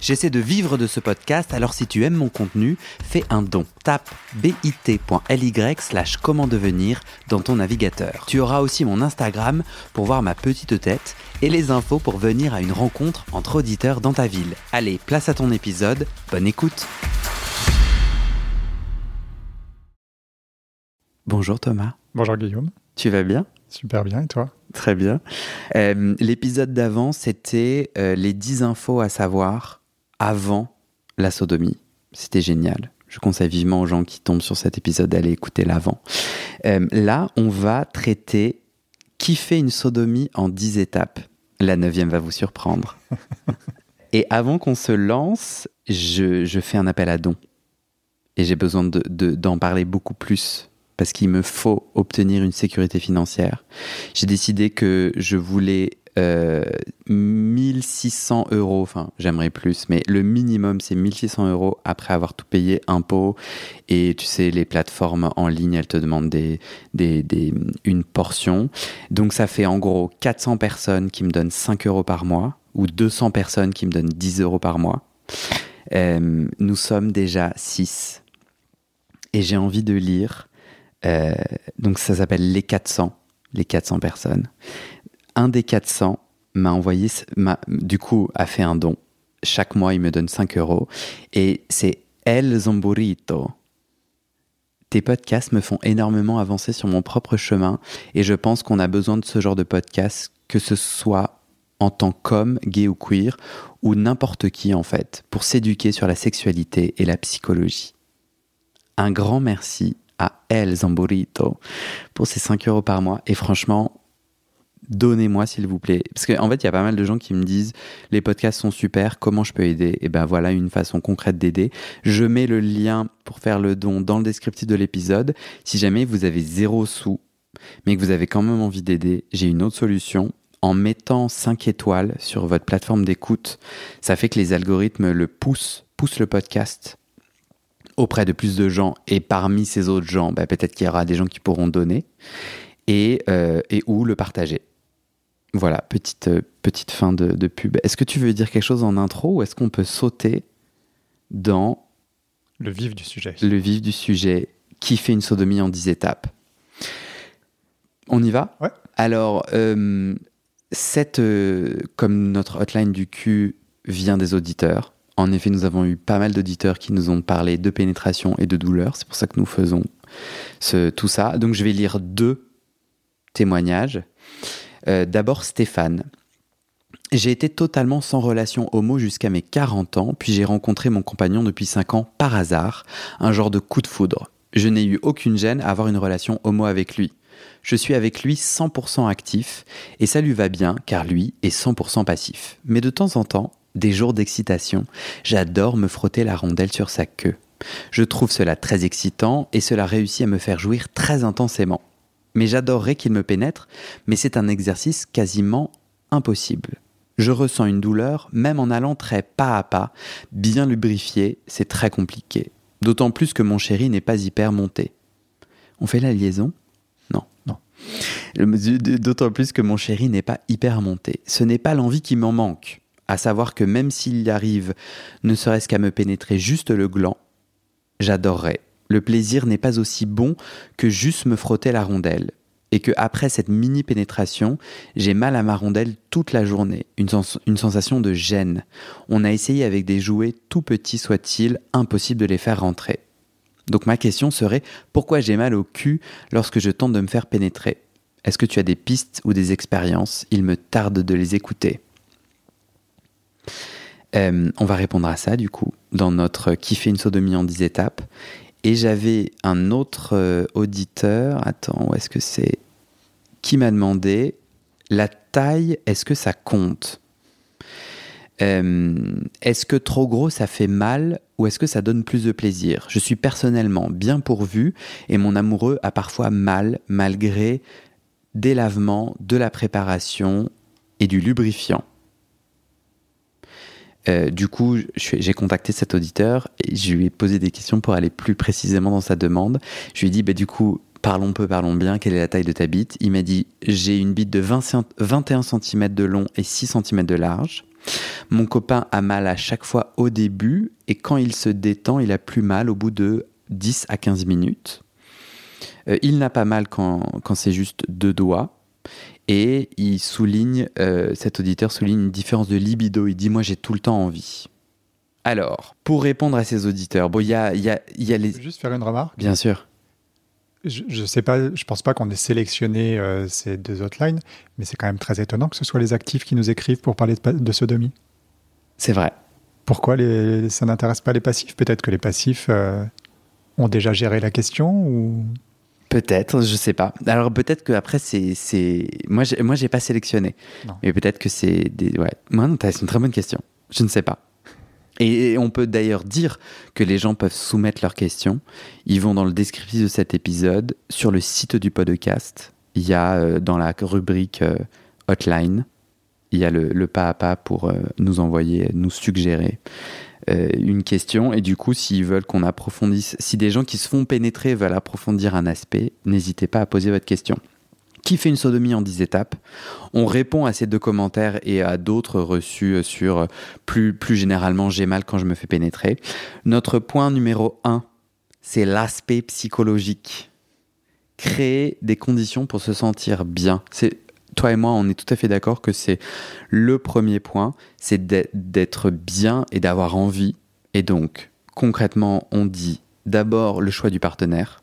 J'essaie de vivre de ce podcast, alors si tu aimes mon contenu, fais un don. Tape bit.ly slash comment devenir dans ton navigateur. Tu auras aussi mon Instagram pour voir ma petite tête et les infos pour venir à une rencontre entre auditeurs dans ta ville. Allez, place à ton épisode, bonne écoute Bonjour Thomas. Bonjour Guillaume. Tu vas bien? Super bien, et toi? Très bien. Euh, l'épisode d'avant, c'était euh, les 10 infos à savoir avant la sodomie. C'était génial. Je conseille vivement aux gens qui tombent sur cet épisode d'aller écouter l'avant. Euh, là, on va traiter qui fait une sodomie en 10 étapes. La neuvième va vous surprendre. Et avant qu'on se lance, je, fais un appel à don. Et j'ai besoin d'en de, parler beaucoup plus parce qu'il me faut obtenir une sécurité financière. J'ai décidé que je voulais 1600 euh, euros, enfin j'aimerais plus, mais le minimum c'est 1600 euros après avoir tout payé, impôts, et tu sais, les plateformes en ligne, elles te demandent des, des, des, une portion. Donc ça fait en gros 400 personnes qui me donnent 5 euros par mois, ou 200 personnes qui me donnent 10 euros par mois. Euh, nous sommes déjà 6. Et j'ai envie de lire, euh, donc ça s'appelle Les 400, les 400 personnes un des 400 m'a envoyé, du coup, a fait un don. Chaque mois, il me donne 5 euros. Et c'est El Zamburito. Tes podcasts me font énormément avancer sur mon propre chemin et je pense qu'on a besoin de ce genre de podcast, que ce soit en tant qu'homme, gay ou queer, ou n'importe qui en fait, pour s'éduquer sur la sexualité et la psychologie. Un grand merci à El Zamburito pour ces 5 euros par mois et franchement, donnez-moi s'il vous plaît. Parce qu'en fait, il y a pas mal de gens qui me disent les podcasts sont super, comment je peux aider? Et ben voilà une façon concrète d'aider. Je mets le lien pour faire le don dans le descriptif de l'épisode. Si jamais vous avez zéro sous, mais que vous avez quand même envie d'aider, j'ai une autre solution. En mettant 5 étoiles sur votre plateforme d'écoute, ça fait que les algorithmes le poussent, poussent le podcast auprès de plus de gens. Et parmi ces autres gens, ben peut-être qu'il y aura des gens qui pourront donner et, euh, et ou le partager. Voilà, petite, euh, petite fin de, pub. Est-ce que tu veux dire quelque chose en intro ou est-ce qu'on peut sauter dans... Le vif du sujet. Le vif du sujet. Qui fait une sodomie en 10 étapes? On y va? Ouais. Alors, euh, cette, euh, comme notre hotline du cul vient des auditeurs, en effet, nous avons eu pas mal d'auditeurs qui nous ont parlé de pénétration et de douleur. C'est pour ça que nous faisons ce, tout ça. Donc, je vais lire deux témoignages. Euh, d'abord Stéphane. J'ai été totalement sans relation homo jusqu'à mes 40 ans, puis j'ai rencontré mon compagnon depuis 5 ans par hasard, un genre de coup de foudre. Je n'ai eu aucune gêne à avoir une relation homo avec lui. Je suis avec lui 100% actif, et ça lui va bien car lui est 100% passif. Mais de temps en temps, des jours d'excitation, j'adore me frotter la rondelle sur sa queue. Je trouve cela très excitant et cela réussit à me faire jouir très intensément mais j'adorerais qu'il me pénètre, mais c'est un exercice quasiment impossible. Je ressens une douleur, même en allant très pas à pas, bien lubrifié, c'est très compliqué. D'autant plus que mon chéri n'est pas hyper monté. On fait la liaison? Non. Non. D'autant plus que mon chéri n'est pas hyper monté. Ce n'est pas l'envie qui m'en manque. À savoir que même s'il y arrive, ne serait-ce qu'à me pénétrer juste le gland, j'adorerais le plaisir n'est pas aussi bon que juste me frotter la rondelle. Et que après cette mini pénétration, j'ai mal à ma rondelle toute la journée, une, sensation de gêne. On a essayé avec des jouets tout petits soient-ils, impossible de les faire rentrer. Donc ma question serait pourquoi j'ai mal au cul lorsque je tente de me faire pénétrer? Est-ce que tu as des pistes ou des expériences? Il me tarde de les écouter. Euh, on va répondre à ça du coup dans notre fait une sodomie en 10 étapes. Et j'avais un autre euh, auditeur, attends, où est-ce que c'est? Qui m'a demandé la taille, est-ce que ça compte? Euh, Est-ce que trop gros ça fait mal ou est-ce que ça donne plus de plaisir? Je suis personnellement bien pourvu et mon amoureux a parfois mal malgré des lavements, de la préparation et du lubrifiant. Euh, du coup, j'ai contacté cet auditeur et je lui ai posé des questions pour aller plus précisément dans sa demande. Je lui ai dit, bah, du coup, parlons peu, parlons bien, quelle est la taille de ta bite? Il m'a dit, j'ai une bite de 20 cent- 21 cm de long et 6 cm de large. Mon copain a mal à chaque fois au début et quand il se détend, il a plus mal au bout de 10 à 15 minutes. Euh, il n'a pas mal quand c'est juste deux doigts. Et il souligne, euh, cet auditeur souligne une différence de libido. Il dit Moi, j'ai tout le temps envie. Alors, pour répondre à ces auditeurs, bon, il y a, y a- y a Je les. peux juste faire une remarque? Bien sûr. Je, je sais pas, je pense pas qu'on ait sélectionné euh, ces deux hotlines, mais c'est quand même très étonnant que ce soit les actifs qui nous écrivent pour parler de, sodomie. C'est vrai. Pourquoi les, ça n'intéresse pas les passifs? Peut-être que les passifs euh, ont déjà géré la question ou Peut-être, je sais pas. Alors peut-être que après c'est moi j'ai moi j'ai pas sélectionné. Non. Mais peut-être que c'est des ouais. Moi c'est une très bonne question. Je ne sais pas. Et, et on peut d'ailleurs dire que les gens peuvent soumettre leurs questions. Ils vont dans le descriptif de cet épisode sur le site du podcast. Il y a euh, dans la rubrique euh, hotline, il y a le, le pas à pas pour euh, nous envoyer, nous suggérer euh, une question. Et du coup, s'ils veulent qu'on approfondisse, si des gens qui se font pénétrer veulent approfondir un aspect, n'hésitez pas à poser votre question. Qui fait une sodomie en 10 étapes? On répond à ces deux commentaires et à d'autres reçus sur euh, plus, plus généralement j'ai mal quand je me fais pénétrer. Notre point numéro 1, c'est l'aspect psychologique. Créer des conditions pour se sentir bien. C'est toi et moi, on est tout à fait d'accord que c'est le premier point, c'est d'être- bien et d'avoir envie. Et donc, concrètement, on dit d'abord le choix du partenaire.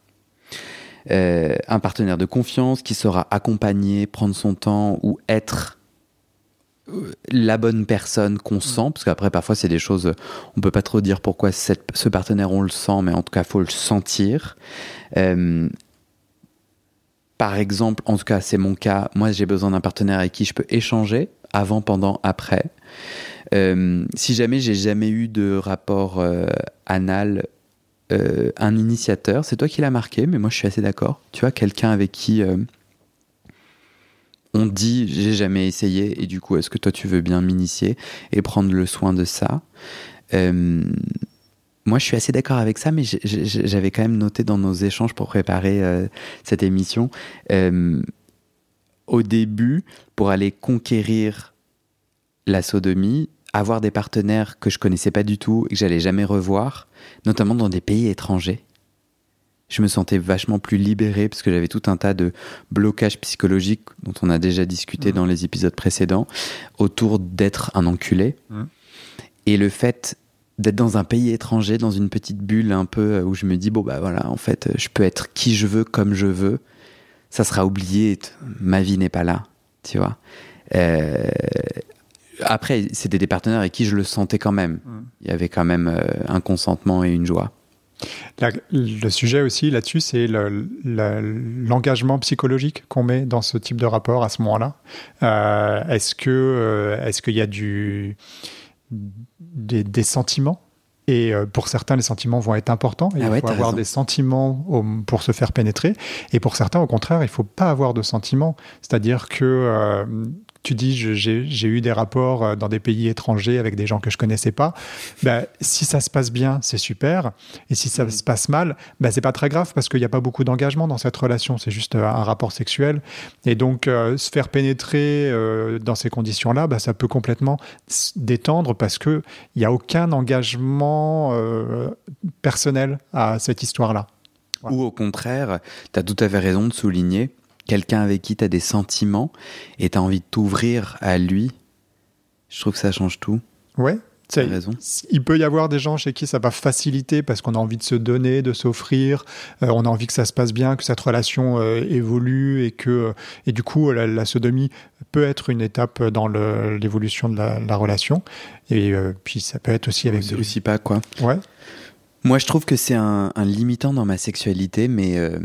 Euh, un partenaire de confiance qui saura accompagner, prendre son temps ou être euh, la bonne personne qu'on sent, parce qu'après parfois c'est des choses, on peut pas trop dire pourquoi cette- ce partenaire on le sent, mais en tout cas faut le sentir. Euh, par exemple, en tout cas c'est mon cas, moi j'ai besoin d'un partenaire avec qui je peux échanger avant, pendant, après. Euh, si jamais j'ai jamais eu de rapport euh, anal, euh, un initiateur, c'est toi qui l'as marqué, mais moi je suis assez d'accord. Tu vois, quelqu'un avec qui on dit j'ai jamais essayé, et du coup, est-ce que toi tu veux bien m'initier et prendre le soin de ça? Moi je suis assez d'accord avec ça, mais j'avais quand même noté dans nos échanges pour préparer euh, cette émission. euh, au début, pour aller conquérir la sodomie, avoir des partenaires que je connaissais pas du tout et que j'allais jamais revoir, notamment dans des pays étrangers. Je me sentais vachement plus libéré parce que j'avais tout un tas de blocages psychologiques dont on a déjà discuté Mhm. dans les épisodes précédents autour d'être un enculé. Mhm. Et le fait d'être dans un pays étranger, dans une petite bulle un peu euh, où je me dis, bon bah voilà, en fait, je peux être qui je veux, comme je veux, ça sera oublié, ma vie n'est pas là, tu vois. Euh, après, c'était des partenaires avec qui je le sentais quand même. Mm. Il y avait quand même euh, un consentement et une joie. La- le sujet aussi là-dessus, c'est le- le- l'engagement psychologique qu'on met dans ce type de rapport à ce moment-là. Euh, est-ce que euh, est-ce qu'il y a du des, des sentiments et euh, pour certains, les sentiments vont être importants. Et Ah il ouais, faut avoir raison. des sentiments pour se faire pénétrer. Et pour certains, au contraire, il faut pas avoir de sentiments. C'est-à-dire que euh, tu dis, j'ai eu des rapports euh, dans des pays étrangers avec des gens que je connaissais pas. Ben, si ça se passe bien, c'est super. Et si ça Mm. se passe mal, ben, c'est pas très grave parce qu'il n'y a pas beaucoup d'engagement dans cette relation. C'est juste euh, un rapport sexuel. Et donc, euh, se faire pénétrer euh, dans ces conditions-là, ben, ça peut complètement détendre parce qu'il n'y a aucun engagement euh, personnel à cette histoire-là. Ou au contraire, tu as tout à fait raison de souligner quelqu'un avec qui tu as des sentiments et tu as envie de t'ouvrir à lui. Je trouve que ça change tout. Ouais. Tu as raison. Il peut y avoir des gens chez qui ça va faciliter parce qu'on a envie de se donner, de s'offrir, euh, on a envie que ça se passe bien, que cette relation euh, évolue et que et du coup la, la sodomie peut être une étape dans l'évolution de la, la relation et euh, puis ça peut être aussi avec C'est aussi pas quoi. ouais Moi, je trouve que c'est un, limitant dans ma sexualité, mais euh,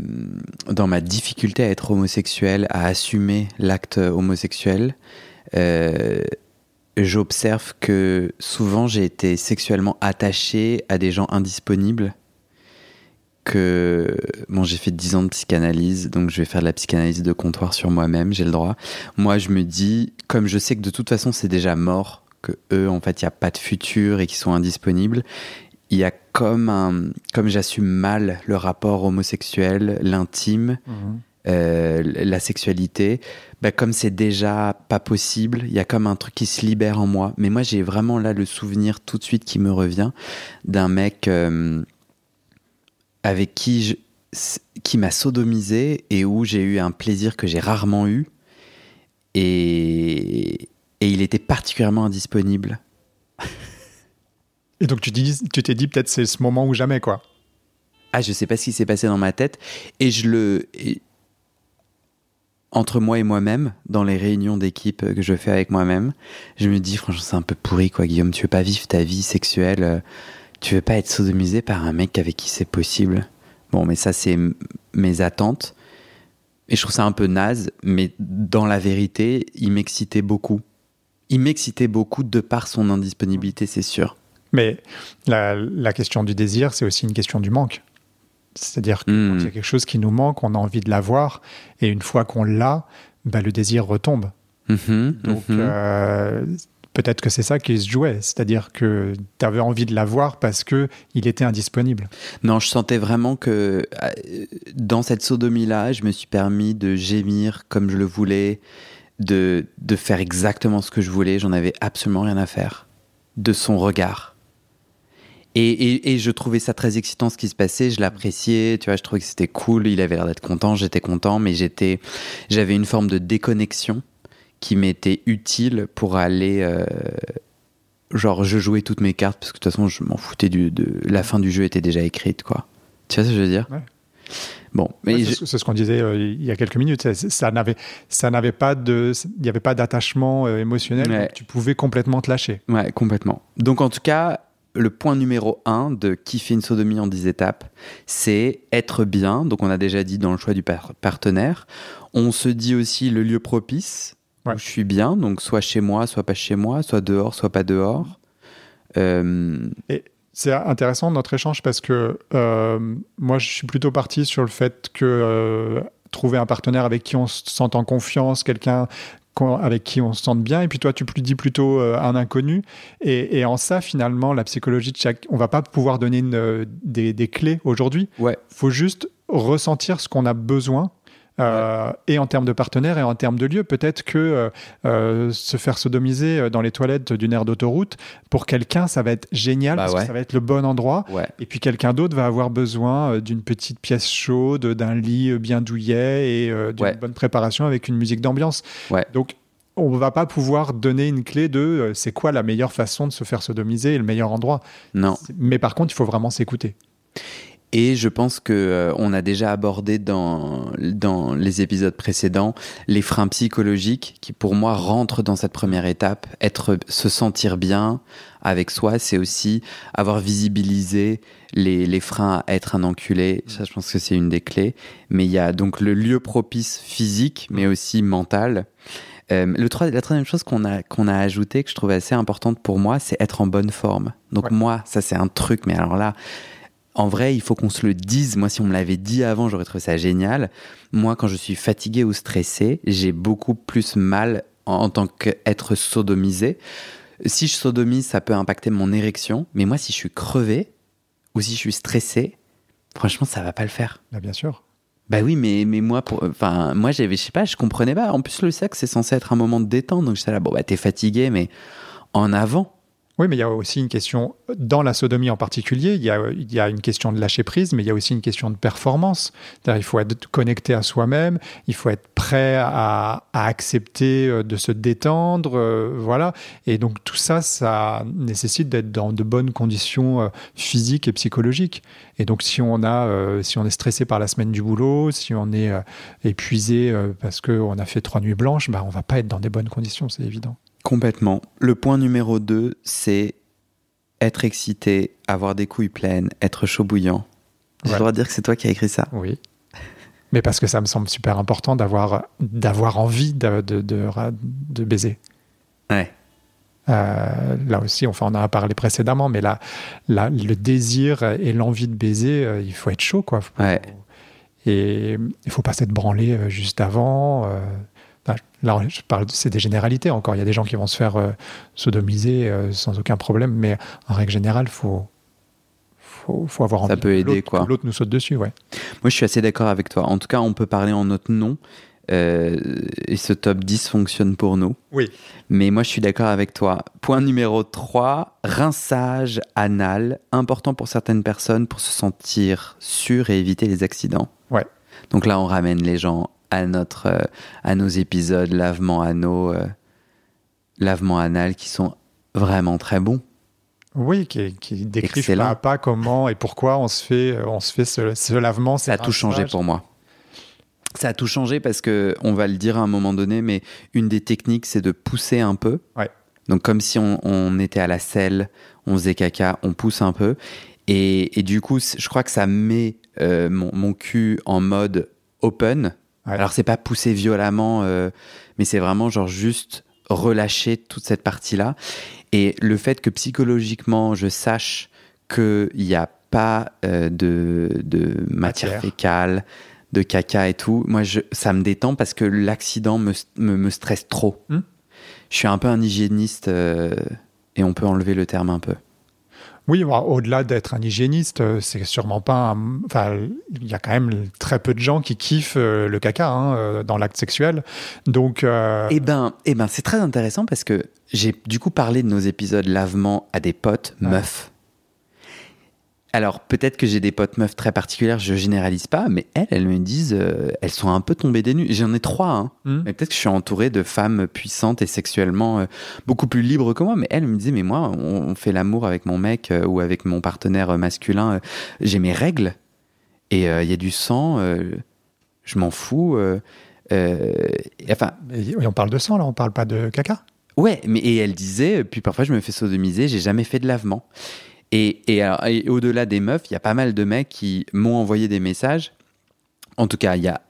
dans ma difficulté à être homosexuel, à assumer l'acte homosexuel. Euh, J'observe que souvent j'ai été sexuellement attaché à des gens indisponibles. Que bon, j'ai fait 10 ans de psychanalyse, donc je vais faire de la psychanalyse de comptoir sur moi-même, j'ai le droit. Moi, je me dis, comme je sais que de toute façon c'est déjà mort, que eux, en fait, il n'y a pas de futur et qu'ils sont indisponibles, il y a comme un, comme j'assume mal le rapport homosexuel, l'intime, Mhm. euh, la sexualité, bah, comme c'est déjà pas possible, il y a comme un truc qui se libère en moi. Mais moi, j'ai vraiment là le souvenir tout de suite qui me revient d'un mec euh, avec qui je, qui m'a sodomisé et où j'ai eu un plaisir que j'ai rarement eu. Et, et il était particulièrement indisponible. Et donc tu t'es tu dit peut-être c'est ce moment ou jamais, quoi. Ah, je sais pas ce qui s'est passé dans ma tête. Et je le. entre moi et moi-même, dans les réunions d'équipe que je fais avec moi-même, je me dis, franchement, c'est un peu pourri, quoi, Guillaume. Tu veux pas vivre ta vie sexuelle. euh, Tu veux pas être sodomisé par un mec avec qui c'est possible. Bon, mais ça, c'est mes attentes. Et je trouve ça un peu naze, mais dans la vérité, il m'excitait beaucoup. Il m'excitait beaucoup de par son indisponibilité, c'est sûr. Mais la, la question du désir, c'est aussi une question du manque. C'est-à-dire que Hmm. quand il y a quelque chose qui nous manque, on a envie de l'avoir, et une fois qu'on l'a, bah, le désir retombe. Mhm, Donc mhm. euh, peut-être que c'est ça qui se jouait, c'est-à-dire que tu avais envie de l'avoir parce que il était indisponible. Non, je sentais vraiment que euh, dans cette sodomie-là, je me suis permis de gémir comme je le voulais, de, de faire exactement ce que je voulais. J'en avais absolument rien à faire de son regard. Et, et- et je trouvais ça très excitant ce qui se passait. Je l'appréciais, tu vois. Je trouvais que c'était cool. Il avait l'air d'être content. J'étais content, mais j'étais, j'avais une forme de déconnexion qui m'était utile pour aller. euh, genre, je jouais toutes mes cartes parce que de toute façon, je m'en foutais du, de la fin du jeu était déjà écrite, quoi. Tu vois ce que je veux dire? Ouais. Bon, mais Ouais, c'est ce- qu'on disait euh, il y a quelques minutes. Ça n'avait, ça n'avait pas de, il n'y avait pas d'attachement euh, émotionnel. Ouais. tu pouvais complètement te lâcher. Ouais, complètement. Donc en tout cas, le point numéro un de kiffer une sodomie en 10 étapes, c'est être bien. Donc on a déjà dit dans le choix du par- partenaire. On se dit aussi le lieu propice Ouais. où je suis bien. Donc soit chez moi, soit pas chez moi, soit dehors, soit pas dehors. Euh, C'est intéressant notre échange parce que euh, moi, je suis plutôt parti sur le fait que euh, trouver un partenaire avec qui on se sente en confiance, quelqu'un avec qui on se sente bien, et puis toi, tu plus dis plutôt euh, un inconnu. Et, et en ça, finalement, la psychologie de chaque, on va pas pouvoir donner une, euh, des, des clés aujourd'hui. ouais, faut juste ressentir ce qu'on a besoin. Euh, Et en termes de partenaire et en termes de lieu, peut-être que euh, euh, se faire sodomiser dans les toilettes d'une aire d'autoroute, pour quelqu'un, ça va être génial Bah parce ouais. que ça va être le bon endroit. ouais. Et puis quelqu'un d'autre va avoir besoin d'une petite pièce chaude, d'un lit bien douillet et d'une bonne préparation avec une musique d'ambiance. Donc, on ne va pas pouvoir donner une clé de euh, c'est quoi la meilleure façon de se faire sodomiser et le meilleur endroit. Non. Mais par contre, il faut vraiment s'écouter. Et je pense que euh, on a déjà abordé dans, dans les épisodes précédents les freins psychologiques qui pour moi rentrent dans cette première étape. Être, se sentir bien avec soi, c'est aussi avoir visibilisé les, les freins à être un enculé. Ça, je pense que c'est une des clés. Mais il y a donc le lieu propice physique, mais aussi mental. Euh, le la troisième chose qu'on a, qu'on a ajouté, que je trouvais assez importante pour moi, c'est être en bonne forme. Donc Ouais. moi, ça c'est un truc, mais alors là, en vrai, il faut qu'on se le dise. Moi, si on me l'avait dit avant, j'aurais trouvé ça génial. Moi, quand je suis fatigué ou stressé, j'ai beaucoup plus mal en, en tant qu'être sodomisé. Si je sodomise, ça peut impacter mon érection. Mais moi, si je suis crevé ou si je suis stressé, franchement, ça va pas le faire. Là, bien sûr. Bah oui, mais, mais moi, pour, enfin, moi, j'avais, je sais pas, je comprenais pas. En plus, le sexe, c'est censé être un moment de détente. Donc, j'étais là, bon, bah, t'es fatigué, mais en avant. Oui, mais il y a aussi une question, dans la sodomie en particulier, il y a, une question de lâcher prise, mais il y a aussi une question de performance. Il faut être connecté à soi-même, il faut être prêt à, accepter euh, de se détendre, euh, voilà. Et donc tout ça, ça nécessite d'être dans de bonnes conditions euh, physiques et psychologiques. Et donc si on a, si on est stressé par la semaine du boulot, si on est épuisé parce qu'on a fait trois nuits blanches, bah, on va pas être dans des bonnes conditions, c'est évident. Complètement. Le point numéro 2, c'est être excité, avoir des couilles pleines, être chaud bouillant. Je Ouais. dois dire que c'est toi qui as écrit ça. Oui. Mais parce que ça me semble super important d'avoir d'avoir envie de, de, de, de baiser. Ouais. Euh, là aussi, enfin, on en a parlé précédemment, mais là, là le désir et l'envie de baiser, euh, il faut être chaud, quoi. Faut- Ouais. Et il faut pas s'être branlé euh, juste avant. Euh, là, je parle, c'est des généralités encore. Il y a des gens qui vont se faire euh, sodomiser euh, sans aucun problème, mais en règle générale, faut faut, faut avoir Ça envie peut que aider, quoi. que l'autre nous saute dessus, ouais. Moi, je suis assez d'accord avec toi. En tout cas, on peut parler en notre nom. euh, et ce top 10 fonctionne pour nous. Oui. Mais moi, je suis d'accord avec toi. Point numéro 3, rinçage anal, important pour certaines personnes pour se sentir sûr et éviter les accidents. Ouais. Donc là, on ramène les gens à, notre, euh, à nos épisodes lavement anneaux, euh, lavement anal qui sont vraiment très bons. Oui, qui, qui décrivent pas à pas comment et pourquoi on se fait, euh, on se fait ce, ce lavement. Ça a tout changé pour moi. Ça a tout changé parce que, on va le dire à un moment donné, mais une des techniques, c'est de pousser un peu. Ouais. Donc, comme si on, on était à la selle, on faisait caca, on pousse un peu. Et, et du coup, je crois que ça met euh, mon, mon cul en mode open. Ouais. Alors, c'est pas pousser violemment, euh, mais c'est vraiment genre juste relâcher toute cette partie-là. Et le fait que psychologiquement, je sache qu'il n'y a pas euh, de, de matière, Matière. fécale, de caca et tout, moi, je, ça me détend parce que l'accident me, me, me stresse trop. Hmm. Je suis un peu un hygiéniste euh, et on peut enlever le terme un peu. Oui, bon, au-delà d'être un hygiéniste, euh, c'est sûrement pas. un- Enfin, il y a quand même très peu de gens qui kiffent euh, le caca hein, euh, dans l'acte sexuel. Donc, euh, Eh ben, eh ben c'est très intéressant parce que j'ai du coup parlé de nos épisodes lavement à des potes Ouais. meufs. Alors peut-être que j'ai des potes meufs très particulières, je généralise pas, mais elles, elles me disent, euh, elles sont un peu tombées des nues. J'en ai trois, hein. hmm, Mais peut-être que je suis entouré de femmes puissantes et sexuellement euh, beaucoup plus libres que moi. Mais elles me disaient, mais moi, on, on fait l'amour avec mon mec euh, ou avec mon partenaire masculin. j'ai mes règles et il y a du sang. je m'en fous. et enfin, et on parle de sang là, on parle pas de caca. Ouais, mais et elle disait, puis parfois je me fais sodomiser, j'ai jamais fait de lavement. Et, alors, et au-delà des meufs, il y a pas mal de mecs qui m'ont envoyé des messages. En tout cas, il y a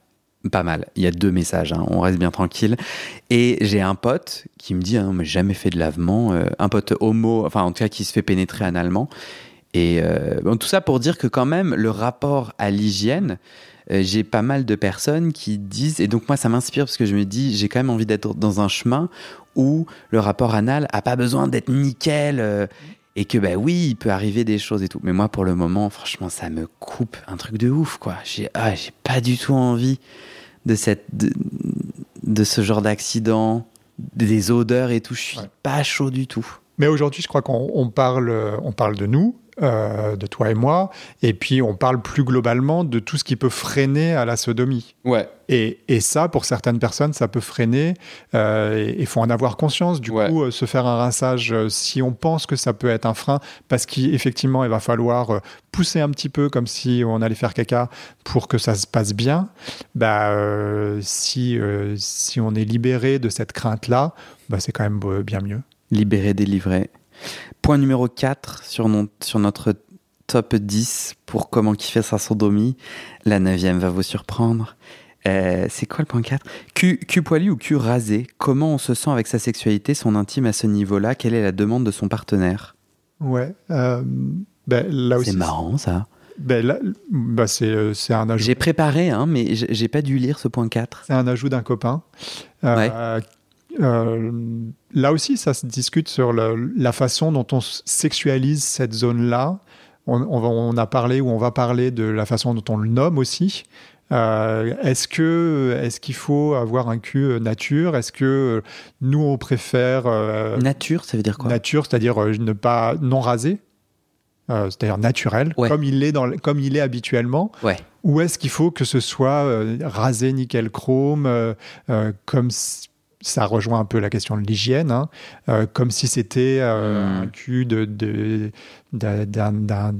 pas mal. Il y a deux messages, hein, on reste bien tranquille. Et j'ai un pote qui me dit, ah non, mais jamais fait de lavement. euh, un pote homo, enfin en tout cas qui se fait pénétrer analement. Et euh, bon, tout ça pour dire que quand même, le rapport à l'hygiène, euh, j'ai pas mal de personnes qui disent, et donc moi ça m'inspire parce que je me dis, j'ai quand même envie d'être dans un chemin où le rapport anal a pas besoin d'être nickel euh, et que bah oui, il peut arriver des choses et tout. Mais moi pour le moment, franchement, ça me coupe un truc de ouf quoi. J'ai ah, j'ai pas du tout envie de cette de, de ce genre d'accident, des odeurs et tout. Je suis Ouais. pas chaud du tout. Mais aujourd'hui, je crois qu'on on parle, euh, on parle de nous, euh, de toi et moi, et puis on parle plus globalement de tout ce qui peut freiner à la sodomie. Ouais. Et, et ça, pour certaines personnes, ça peut freiner. euh, Il faut en avoir conscience. Du Ouais. coup, euh, se faire un rinçage, euh, si on pense que ça peut être un frein, parce qu'effectivement, il va falloir euh, pousser un petit peu comme si on allait faire caca pour que ça se passe bien. Bah, euh, si, euh, si on est libéré de cette crainte-là, bah, c'est quand même bien mieux. Libéré, délivré. Point numéro 4 sur, non- sur notre top 10 pour comment kiffer sa sodomie. La neuvième va vous surprendre. Euh, c'est quoi le point 4 cul, cul poilu ou cul rasé? Comment on se sent avec sa sexualité, son intime à ce niveau-là? Quelle est la demande de son partenaire? Ouais. euh, ben, là aussi. C'est marrant ça. Ben, là, c'est, euh, c'est un ajout. J'ai préparé, hein, mais j'ai pas dû lire ce point 4. C'est un ajout d'un copain. Euh, euh, là aussi, ça se discute sur le- la façon dont on sexualise cette zone-là. On, on va- on a parlé ou on va parler de la façon dont on le nomme aussi. Euh, est-ce que est-ce qu'il faut avoir un cul euh, nature? Est-ce que nous on préfère euh, Nature, ça veut dire quoi? nature, c'est-à-dire ne pas non rasé, euh, c'est-à-dire naturel, Ouais. comme il est dans comme il est habituellement. Ouais. Ou est-ce qu'il faut que ce soit rasé nickel chrome, comme si- ça rejoint un peu la question de l'hygiène, hein, euh, comme si c'était euh, Hmm. un cul de, de, d'un-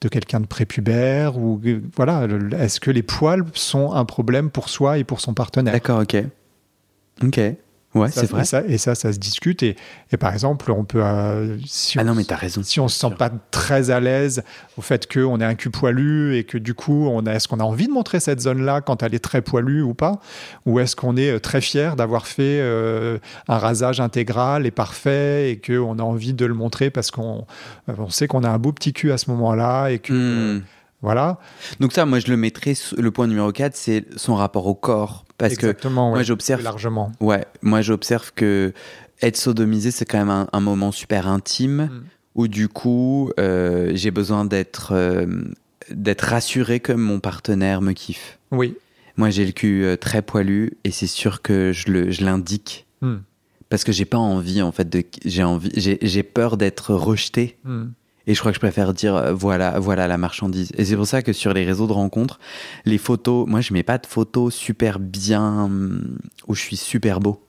de quelqu'un de prépubère ou euh, voilà. Est-ce que les poils sont un problème pour soi et pour son partenaire? D'accord, ok. Ok. Ouais, c'est vrai. Et ça, et ça, ça se discute. Et, et par exemple, on peut, euh, si Ah on non, mais t'as raison. si on se sent pas très à l'aise au fait qu'on ait un cul poilu et que du coup, on a, est-ce qu'on a envie de montrer cette zone-là quand elle est très poilue ou pas? Ou est-ce qu'on est euh, très fier d'avoir fait euh, un rasage intégral et parfait et qu'on a envie de le montrer parce qu'on on sait qu'on a un beau petit cul à ce moment-là et que Hmm. euh, voilà. Donc ça, moi, je le mettrais, le point numéro 4, c'est son rapport au corps Parce Exactement, que moi j'observe largement. Ouais, moi j'observe que être sodomisé c'est quand même un, un moment super intime Mm. où du coup euh, j'ai besoin d'être euh, d'être rassuré que mon partenaire me kiffe. Oui. Moi j'ai le cul euh, très poilu et c'est sûr que je le je l'indique Mm. parce que j'ai pas envie en fait de j'ai envie j'ai j'ai peur d'être rejeté Mm. Et je crois que je préfère dire euh, voilà voilà la marchandise. Et c'est pour ça que sur les réseaux de rencontres les photos moi je mets pas de photos super bien où je suis super beau.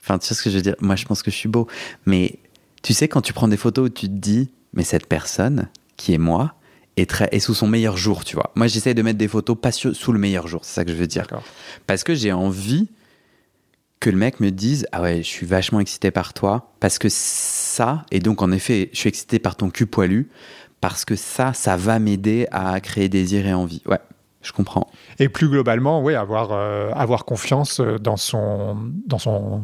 Enfin tu sais ce que je veux dire? Moi je pense que je suis beau. Mais tu sais quand tu prends des photos où tu te dis mais cette personne qui est moi est très est sous son meilleur jour tu vois. Moi j'essaie de mettre des photos pas sous le meilleur jour c'est ça que je veux dire. Parce que j'ai envie que le mec me dise Ah ouais, je suis vachement excité par toi. Parce que ça, et donc en effet, je suis excité par ton cul poilu. Parce que ça, ça va m'aider à créer désir et envie. Ouais, je comprends. Et plus globalement, oui, avoir, euh, avoir confiance euh, dans son, dans son,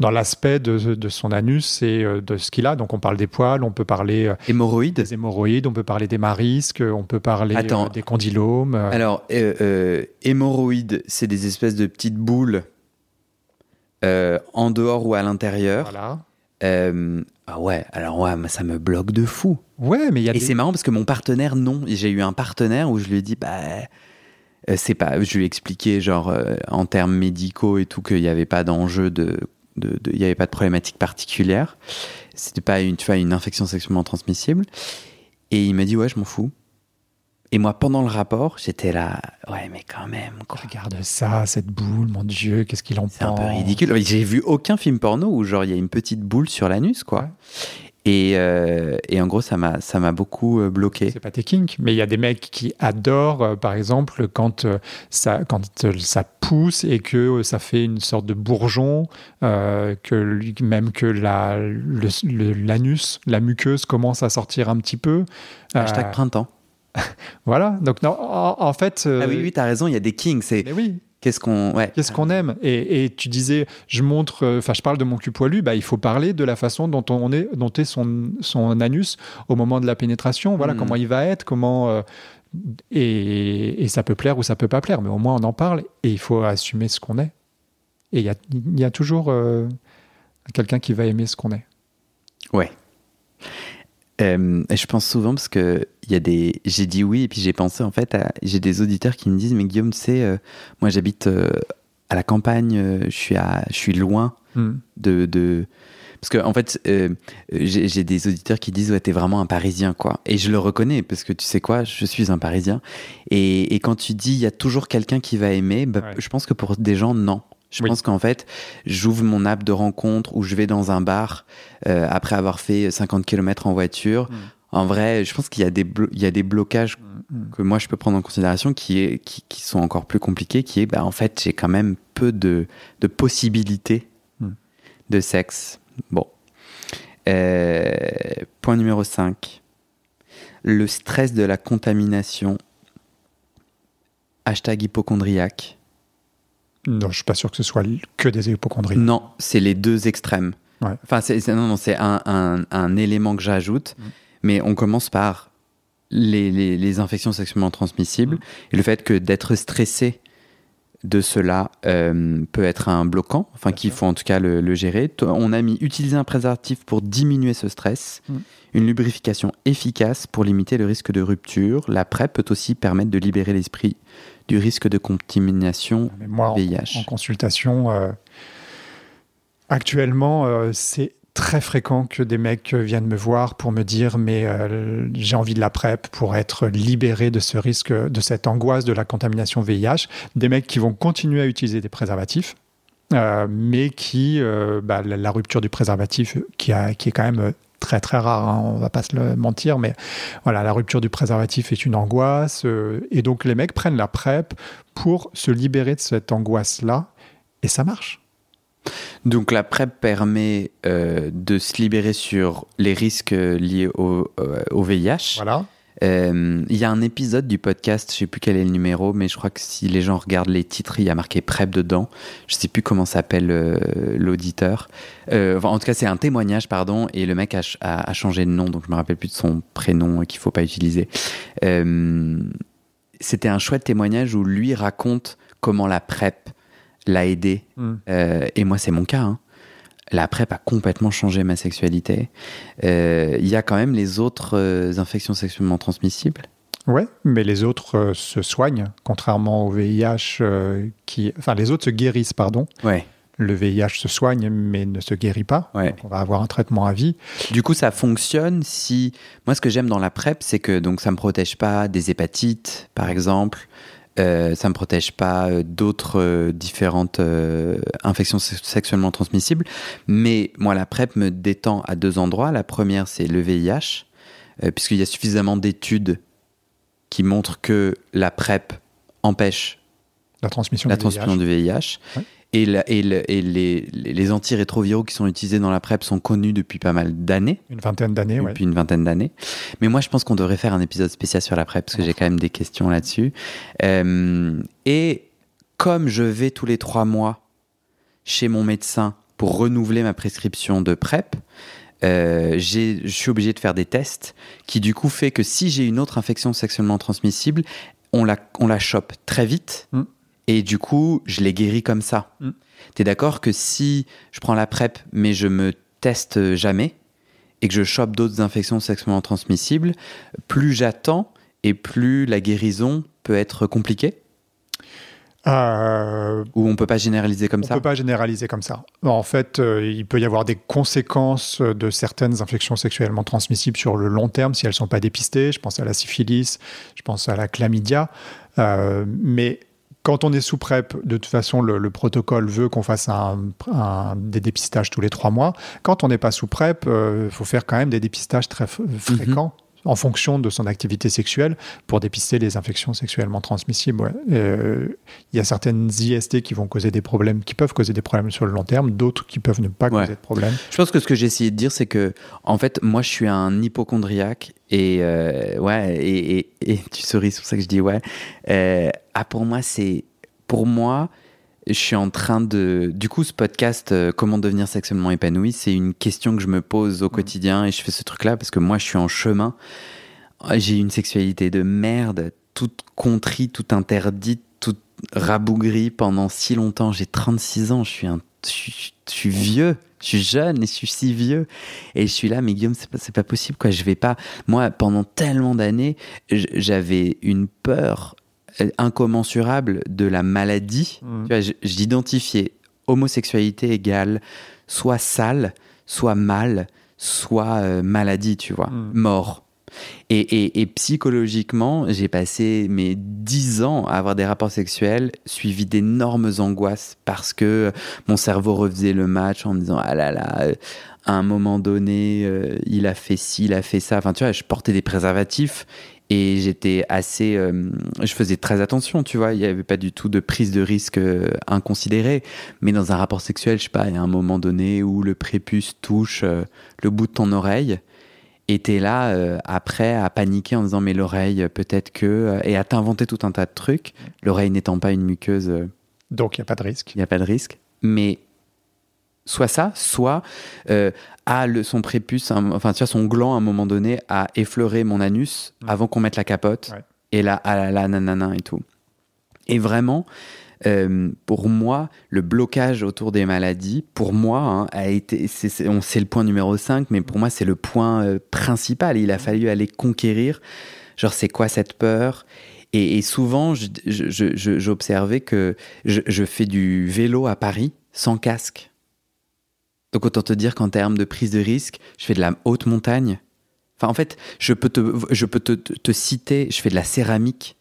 dans l'aspect de, de son anus et euh, de ce qu'il a. Donc, on parle des poils, on peut parler euh, Hémorroïdes des hémorroïdes, on peut parler des marisques, on peut parler Attends. des condylomes. Alors, euh, euh, hémorroïdes, c'est des espèces de petites boules en dehors ou à l'intérieur. voilà. Ah ouais, alors ouais, mais ça me bloque de fou. Ouais, mais il y a Et des... c'est marrant parce que mon partenaire, non. J'ai eu un partenaire où je lui ai dit, bah, euh, c'est pas. Je lui ai expliqué, genre, euh, en termes médicaux et tout, qu'il n'y avait pas d'enjeu de. de- de- Il n'y avait pas de problématique particulière. C'était pas une, tu vois, une infection sexuellement transmissible. Et il m'a dit, ouais, je m'en fous. Et moi, pendant le rapport, j'étais là, ouais, mais quand même, quoi. Regarde ça, cette boule, mon Dieu, qu'est-ce qu'il en C'est un pense peu ridicule. J'ai vu aucun film porno où, genre, il y a une petite boule sur l'anus, quoi. Ouais. Et, euh, et en gros, ça m'a ça m'a beaucoup euh, bloqué. C'est pas tes kinks, mais il y a des mecs qui adorent, euh, par exemple, quand, euh, ça, quand ça pousse et que ça fait une sorte de bourgeon, que même que la- l'anus, la muqueuse commence à sortir un petit peu. Hashtag printemps. voilà, donc non, en, en fait... euh, Ah oui, oui, t'as raison, il y a des kings. C'est Mais oui, qu'est-ce qu'on. Ouais. Qu'est-ce qu'on aime? Et, et tu disais, je montre, euh, enfin, je parle de mon cul poilu, bah, il faut parler de la façon dont on est, dont est son, son anus au moment de la pénétration. Voilà Mhm. comment il va être, comment. euh, et, et ça peut plaire ou ça peut pas plaire, mais au moins on en parle et il faut assumer ce qu'on est. Et il y a, y a toujours euh, quelqu'un qui va aimer ce qu'on est. Ouais. Euh, et je pense souvent parce que y a des. J'ai dit oui et puis j'ai pensé en fait à. J'ai des auditeurs qui me disent mais Guillaume, tu sais, euh, moi j'habite euh, à la campagne, euh, je suis à, je suis loin Hmm. de. de... Parce que en fait, j'ai des auditeurs qui disent ouais t'es vraiment un Parisien quoi. Et je le reconnais parce que tu sais quoi, je suis un Parisien. Et, et quand tu dis il y a toujours quelqu'un qui va aimer, bah, Ouais. je pense que pour des gens non. Je Oui. pense qu'en fait, j'ouvre mon app de rencontre ou je vais dans un bar euh, après avoir fait 50 km en voiture. Mm. En vrai, je pense qu'il y, a des blo- il y a des blocages Mm. que moi je peux prendre en considération qui, est, qui, qui sont encore plus compliqués, qui est bah, en fait j'ai quand même peu de, de possibilités Mm. de sexe. Bon. Euh, point numéro 5. Le stress de la contamination. Hashtag hypochondriaque. Non, je suis pas sûr que ce soit que des hypochondries. Non, c'est les deux extrêmes. Ouais. Enfin, c'est, c'est- non, non, c'est un, un- un élément que j'ajoute. Mm. Mais on commence par les, les- les infections sexuellement transmissibles Mm. et le fait que d'être stressé de cela euh, peut être un bloquant, enfin qu'il faut en tout cas le, le gérer. On a mis utiliser un préservatif pour diminuer ce stress, Mm. une lubrification efficace pour limiter le risque de rupture. La PrEP peut aussi permettre de libérer l'esprit du risque de contamination Mais moi, en, VIH. en consultation, euh, actuellement, euh, c'est très fréquent que des mecs viennent me voir pour me dire mais euh, j'ai envie de la PrEP pour être libéré de ce risque, de cette angoisse de la contamination VIH. Des mecs qui vont continuer à utiliser des préservatifs, euh, mais qui, euh, bah, la, rupture du préservatif qui, est quand même euh, très très rare, hein, on va pas se le mentir, mais voilà, la rupture du préservatif est une angoisse, euh, et donc les mecs prennent la PrEP pour se libérer de cette angoisse-là, et ça marche. Donc la PrEP permet euh, de se libérer sur les risques euh, liés au, euh, au VIH. Voilà. Euh, Il y a un épisode du podcast, je sais plus quel est le numéro, mais je crois que si les gens regardent les titres, il y a marqué PrEP dedans. Je sais plus comment s'appelle euh, l'auditeur. Euh, enfin, en tout cas, c'est un témoignage, pardon, et le mec a, a- a changé de nom, donc je me rappelle plus de son prénom qu'il faut pas utiliser. C'était un chouette témoignage où lui raconte comment la PrEP l'a aidé. Mm. Euh, et moi, c'est mon cas. hein. La PrEP a complètement changé ma sexualité. Euh, Il y a quand même les autres euh, infections sexuellement transmissibles. Ouais, mais les autres euh, se soignent, contrairement au VIH qui. Enfin, les autres se guérissent, pardon. Ouais. Le VIH se soigne, mais ne se guérit pas. Ouais. Donc, on va avoir un traitement à vie. Du coup, ça fonctionne si. Moi, ce que j'aime dans la PrEP, c'est que donc ça me protège pas des hépatites, par exemple. Euh, ça me protège pas euh, d'autres euh, différentes euh, infections se- sexuellement transmissibles. Mais moi, la PrEP me détend à deux endroits. La première, c'est le VIH, puisqu'il y a suffisamment d'études qui montrent que la PrEP empêche La transmission la du transmission VIH. du VIH. Ouais. Et, la- et le- et les, antirétroviraux qui sont utilisés dans la PrEP sont connus depuis pas mal d'années Une vingtaine d'années, ouais. depuis une vingtaine d'années. Mais moi, je pense qu'on devrait faire un épisode spécial sur la PrEP parce que j'ai quand même des questions là-dessus. Euh, et comme je vais tous les trois mois chez mon médecin pour renouveler ma prescription de PrEP, euh, j'ai- je suis obligé de faire des tests qui du coup fait que si j'ai une autre infection sexuellement transmissible, on la, on la chope très vite Mm. Et du coup je les guéris comme ça. Mm. T'es d'accord que si je prends la PrEP mais je me teste jamais et que je chope d'autres infections sexuellement transmissibles, plus j'attends et plus la guérison peut être compliquée? Euh, ou on peut pas généraliser comme on ça? peut pas généraliser comme ça. En fait, euh, il peut y avoir des conséquences de certaines infections sexuellement transmissibles sur le long terme si elles sont pas dépistées. Je pense à la syphilis, je pense à la chlamydia. Euh, mais quand on est sous PrEP, de toute façon, le, le protocole veut qu'on fasse un, un- des dépistages tous les trois mois. Quand on n'est pas sous PrEP, il faut faire quand même des dépistages très f- fréquents. En fonction de son activité sexuelle pour dépister les infections sexuellement transmissibles. ouais. Euh, Il y a certaines IST qui vont causer des problèmes, qui peuvent causer des problèmes sur le long terme, d'autres qui peuvent ne pas Ouais. causer de problème. Je pense que ce que j'ai essayé de dire, c'est que, en fait, moi, je suis un hypochondriaque et, euh, ouais, et, et- et tu souris, c'est pour ça que je dis ouais. Euh, ah, pour moi, c'est. Pour moi, je suis en train de. Du coup, ce podcast, euh, Comment devenir sexuellement épanoui, c'est une question que je me pose au quotidien et je fais ce truc-là parce que moi, je suis en chemin. J'ai une sexualité de merde, toute contrie, toute interdite, toute rabougrie pendant si longtemps. J'ai 36 ans, je suis un. Je suis, je suis vieux, je suis jeune et je suis si vieux. Et je suis là, mais Guillaume, c'est pas, pas possible, quoi. Je vais pas. Moi, pendant tellement d'années, j'avais une peur euh, incommensurable de la maladie. Mm. J- j'identifiais homosexualité égale soit sale, soit mal, soit euh, maladie, tu vois, Mm. mort. Et, et- et psychologiquement, j'ai passé mes dix ans à avoir des rapports sexuels suivis d'énormes angoisses parce que mon cerveau refaisait le match en me disant ah là là, euh, à un moment donné, euh, il a fait ci, il a fait ça. Enfin, tu vois, je portais des préservatifs et j'étais assez. euh, je faisais très attention, tu vois. Il n'y avait pas du tout de prise de risque euh, inconsidérée. Mais dans un rapport sexuel, je sais pas, il y a un moment donné où le prépuce touche euh, le bout de ton oreille. Et t'es là, euh, après, à paniquer en disant, mais l'oreille, peut-être que. euh, et à t'inventer tout un tas de trucs. L'oreille n'étant pas une muqueuse. euh, Donc, il n'y a pas de risque. il n'y a pas de risque. Mais soit ça, soit a le, son prépuce, un- enfin tu vois, son gland à un moment donné a effleuré mon anus Mm. avant qu'on mette la capote. Ouais. Et là, ah là là, nanana et tout. Et vraiment, euh, pour moi, le blocage autour des maladies, pour moi, hein, a été, c'est, on sait le point numéro 5, mais pour moi, c'est le point euh, principal. Il a fallu aller conquérir, genre, c'est quoi cette peur? Et, et souvent, je- je- je- j'observais que je fais du vélo à Paris sans casque. Donc autant te dire qu'en termes de prise de risque, je fais de la haute montagne. Enfin, en fait, je peux te, je peux te, te- te citer, je fais de la céramique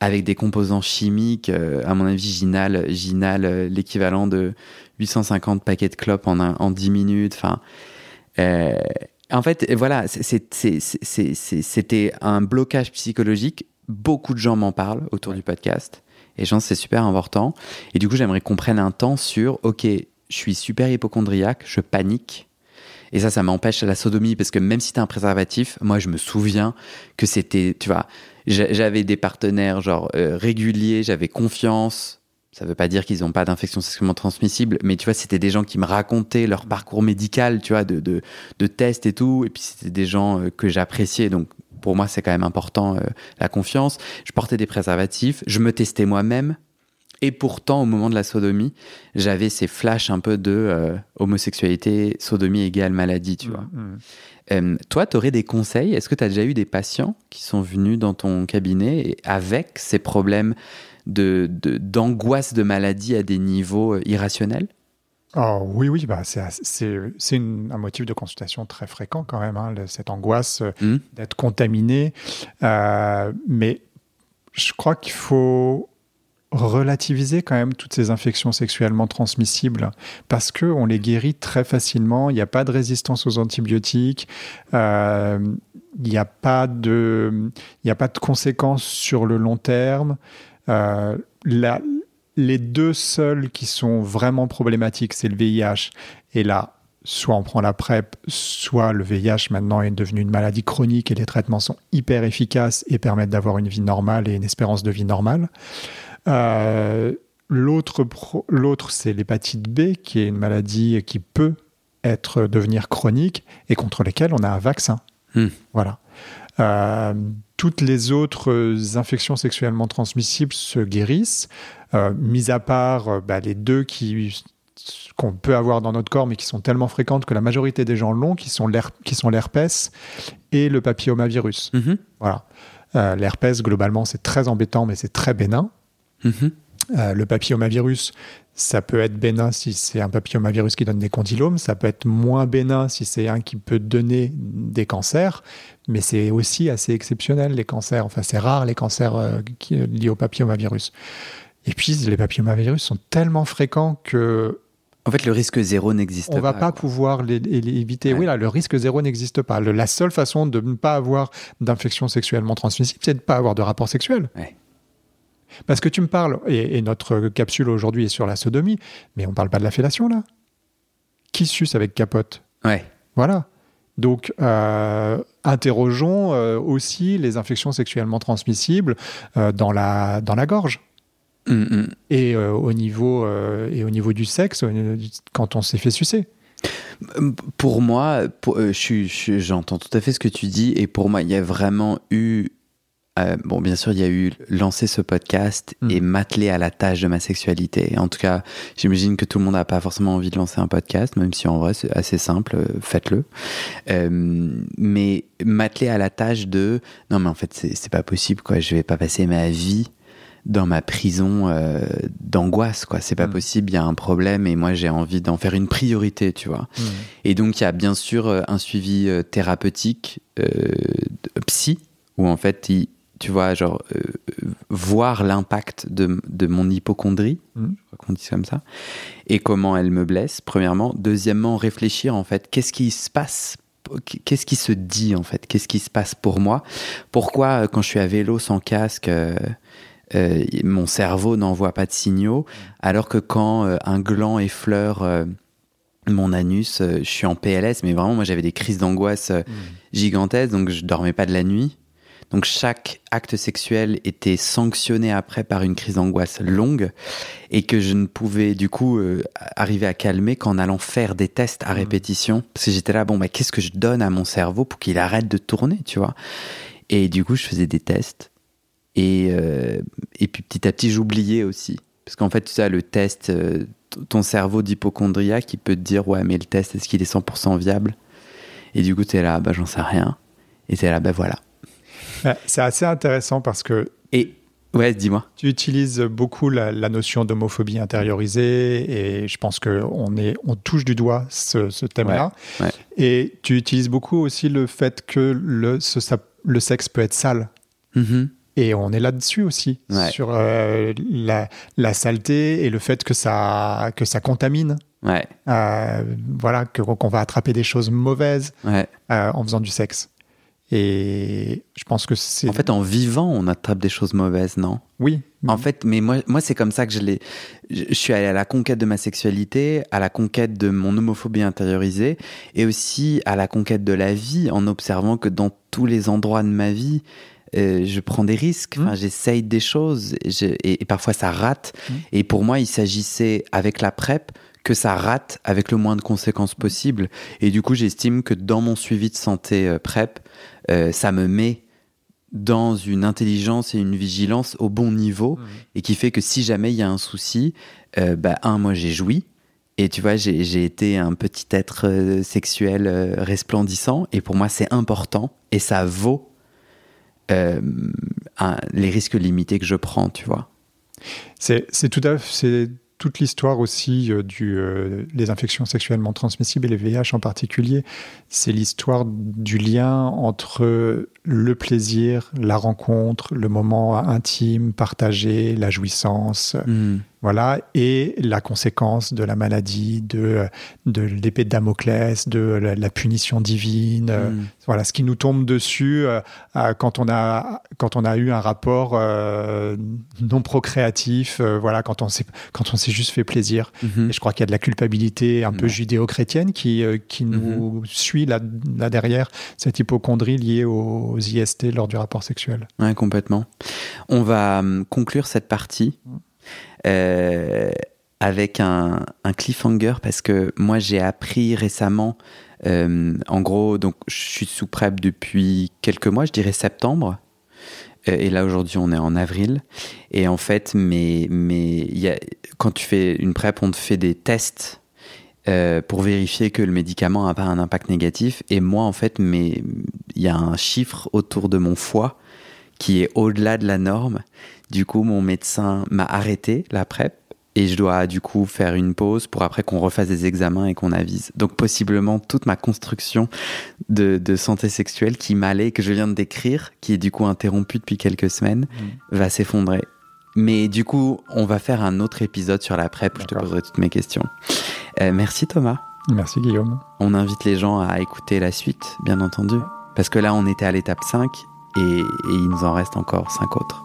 avec des composants chimiques. euh, à mon avis, j'inhale, j'inhale euh, l'équivalent de 850 paquets de clopes en, en 10 minutes. Enfin, euh, en fait, voilà, c'était un blocage psychologique. Beaucoup de gens m'en parlent autour du podcast. Et je pense c'est super important. Et du coup, j'aimerais qu'on prenne un temps sur, OK, je suis super hypochondriaque, je panique. Et ça, ça m'empêche la sodomie parce que même si t'as un préservatif, moi, je me souviens que c'était, tu vois, j'a- j'avais des partenaires genre euh, réguliers, j'avais confiance. Ça veut pas dire qu'ils n'ont pas d'infection sexuellement transmissible, mais tu vois, c'était des gens qui me racontaient leur parcours médical, tu vois, de tests et tout. Et puis, c'était des gens euh, que j'appréciais. Donc, pour moi, c'est quand même important, euh, la confiance. Je portais des préservatifs, je me testais moi-même. Et pourtant, au moment de la sodomie, j'avais ces flashs un peu de euh, homosexualité, sodomie égale maladie, tu vois. Mm. Euh, toi, tu aurais des conseils? Est-ce que tu as déjà eu des patients qui sont venus dans ton cabinet avec ces problèmes de, d'angoisse de, maladie à des niveaux euh, irrationnels? Oh, oui, oui, bah, c'est un motif de consultation très fréquent quand même, hein, cette angoisse euh, Hmm d'être contaminé. Euh, mais je crois qu'il faut relativiser quand même toutes ces infections sexuellement transmissibles parce que on les guérit très facilement. Il n'y a pas de résistance aux antibiotiques. euh, il n'y a pas de, il a pas de conséquences sur le long terme. Euh, les deux seuls qui sont vraiment problématiques, c'est le VIH et là, soit on prend la PrEP, soit le VIH maintenant est devenu une maladie chronique et les traitements sont hyper efficaces et permettent d'avoir une vie normale et une espérance de vie normale. Euh, L'autre, c'est l'hépatite B, qui est une maladie qui peut être devenir chronique et contre lesquelles on a un vaccin. Hmm. Voilà. Euh, toutes les autres infections sexuellement transmissibles se guérissent, euh, mis à part euh, bah, les deux qui qu'on peut avoir dans notre corps, mais qui sont tellement fréquentes que la majorité des gens l'ont, qui sont l'herpès et le papillomavirus. Mhm. Voilà. L'herpès, globalement, c'est très embêtant, mais c'est très bénin. Mhm. Euh, le papillomavirus, ça peut être bénin si c'est un papillomavirus qui donne des condylomes, ça peut être moins bénin si c'est un qui peut donner des cancers, mais c'est aussi assez exceptionnel les cancers. Enfin, c'est rare les cancers euh, qui, liés au papillomavirus. Et puis, les papillomavirus sont tellement fréquents que En fait, le risque zéro n'existe on pas. va pas quoi. pouvoir les, les- les éviter. Ouais. Oui, là, le risque zéro n'existe pas. Le- la seule façon de ne pas avoir d'infection sexuellement transmissible, c'est de ne pas avoir de rapport sexuel. Ouais. Parce que tu me parles, et, et notre capsule aujourd'hui est sur la sodomie, mais on parle pas de la fellation là. Qui suce avec capote? Ouais. Voilà. Donc, euh, interrogeons euh, aussi les infections sexuellement transmissibles euh, dans, la, dans la gorge. Mm, mm. Et, au niveau, et au niveau du sexe, quand on s'est fait sucer. Pour moi, j'entends tout à fait ce que tu dis, et pour moi, il y a vraiment eu. Euh, bon, bien sûr, il y a eu lancer ce podcast Mm. et m'atteler à la tâche de ma sexualité. En tout cas, j'imagine que tout le monde n'a pas forcément envie de lancer un podcast, même si en vrai c'est assez simple, euh, faites-le. Euh, mais m'atteler à la tâche de non, mais en fait, c'est pas possible, quoi. Je vais pas passer ma vie dans ma prison euh, d'angoisse, quoi. C'est pas Mm. possible, il y a un problème et moi j'ai envie d'en faire une priorité, tu vois. Et donc, il y a bien sûr un suivi thérapeutique, euh, psy, où en fait, il- tu vois, genre, euh, voir l'impact de, de mon hypochondrie, Mhm. je crois qu'on dit ça comme ça, et comment elle me blesse, premièrement. Deuxièmement, réfléchir, en fait, qu'est-ce qui se passe Qu'est-ce qui se dit, en fait Qu'est-ce qui se passe pour moi Pourquoi, euh, quand je suis à vélo sans casque, euh, euh, mon cerveau n'envoie pas de signaux, alors que quand un gland effleure mon anus, je suis en PLS, mais vraiment, moi, j'avais des crises d'angoisse euh, gigantesques, donc je dormais pas de la nuit. Donc chaque acte sexuel était sanctionné après par une crise d'angoisse longue et que je ne pouvais du coup euh, arriver à calmer qu'en allant faire des tests à répétition. Parce que j'étais là, bon, bah, qu'est-ce que je donne à mon cerveau pour qu'il arrête de tourner, tu vois? Et du coup, je faisais des tests. Et, euh, et puis petit à petit, j'oubliais aussi. Parce qu'en fait, tu sais, le test, euh, ton cerveau d'hypochondriaque, qui peut te dire, ouais, mais le test, est-ce qu'il est 100% viable? Et du coup, tu es là, bah, j'en sais rien. Et tu es là, bah voilà. C'est assez intéressant parce que Et ouais, dis-moi. tu utilises beaucoup la, la notion d'homophobie intériorisée et je pense qu'on est, on touche du doigt ce, ce thème-là. Ouais, ouais. Et tu utilises beaucoup aussi le fait que le, ce- ça- le sexe peut être sale. Mhm. Et on est là-dessus aussi, Ouais. sur euh, la, la saleté et le fait que ça, que ça contamine. Ouais, Euh, voilà, que- qu'on va attraper des choses mauvaises ouais. euh, en faisant du sexe. Et je pense que c'est. En fait, en vivant, on attrape des choses mauvaises, non? Oui. En fait, mais moi, moi c'est comme ça que je l'ai. Je suis allé à la conquête de ma sexualité, à la conquête de mon homophobie intériorisée, et aussi à la conquête de la vie, en observant que dans tous les endroits de ma vie, euh, je prends des risques, enfin, j'essaye des choses, et, je- et- et parfois ça rate. Mhm. Et pour moi, il s'agissait, avec la PrEP, que ça rate avec le moins de conséquences possible. Et du coup, j'estime que dans mon suivi de santé euh, PrEP, euh, ça me met dans une intelligence et une vigilance au bon niveau Mhm. et qui fait que si jamais il y a un souci, euh, bah, un, moi j'ai joui. Et tu vois, j'ai été un petit être euh, sexuel euh, resplendissant. Et pour moi, c'est important. Et ça vaut euh, un- les risques limités que je prends, tu vois. C'est tout à c'est toute l'histoire aussi euh, euh, les infections sexuellement transmissibles et les VIH en particulier. C'est l'histoire du lien entre le plaisir, la rencontre, le moment intime, partagé, la jouissance, Mhm. Voilà, et la conséquence de la maladie, de, de l'épée de Damoclès, de la, la punition divine, euh, Mhm. voilà, ce qui nous tombe dessus euh, quand on a quand on a eu un rapport euh, non procréatif, voilà, quand on s'est quand on s'est juste fait plaisir. Mhm. Et je crois qu'il y a de la culpabilité un peu judéo-chrétienne qui qui nous suit là, là derrière cette hypochondrie liée aux, IST lors du rapport sexuel. Ouais, complètement. On va hum, conclure cette partie euh, avec un, cliffhanger parce que moi j'ai appris récemment, euh, en gros, donc je suis sous PrEP depuis quelques mois, je dirais septembre. Euh, Et là aujourd'hui on est en avril. Et en fait, mais, mais quand tu fais une PrEP, on te fait des tests. pour vérifier que le médicament n'a pas un impact négatif. Et moi, en fait, il y a un chiffre autour de mon foie qui est au-delà de la norme. Du coup, mon médecin m'a arrêté la PrEP et je dois du coup faire une pause pour après qu'on refasse des examens et qu'on avise. Donc possiblement toute ma construction de, de santé sexuelle qui m'allait, que je viens de décrire, qui est du coup interrompue depuis quelques semaines, va s'effondrer. Mais du coup, on va faire un autre épisode sur la PrEP où je te poserai toutes mes questions. Euh, merci Thomas. Merci Guillaume. On invite les gens à écouter la suite, bien entendu. Parce que là, on était à l'étape 5 et, et il nous en reste encore 5 autres.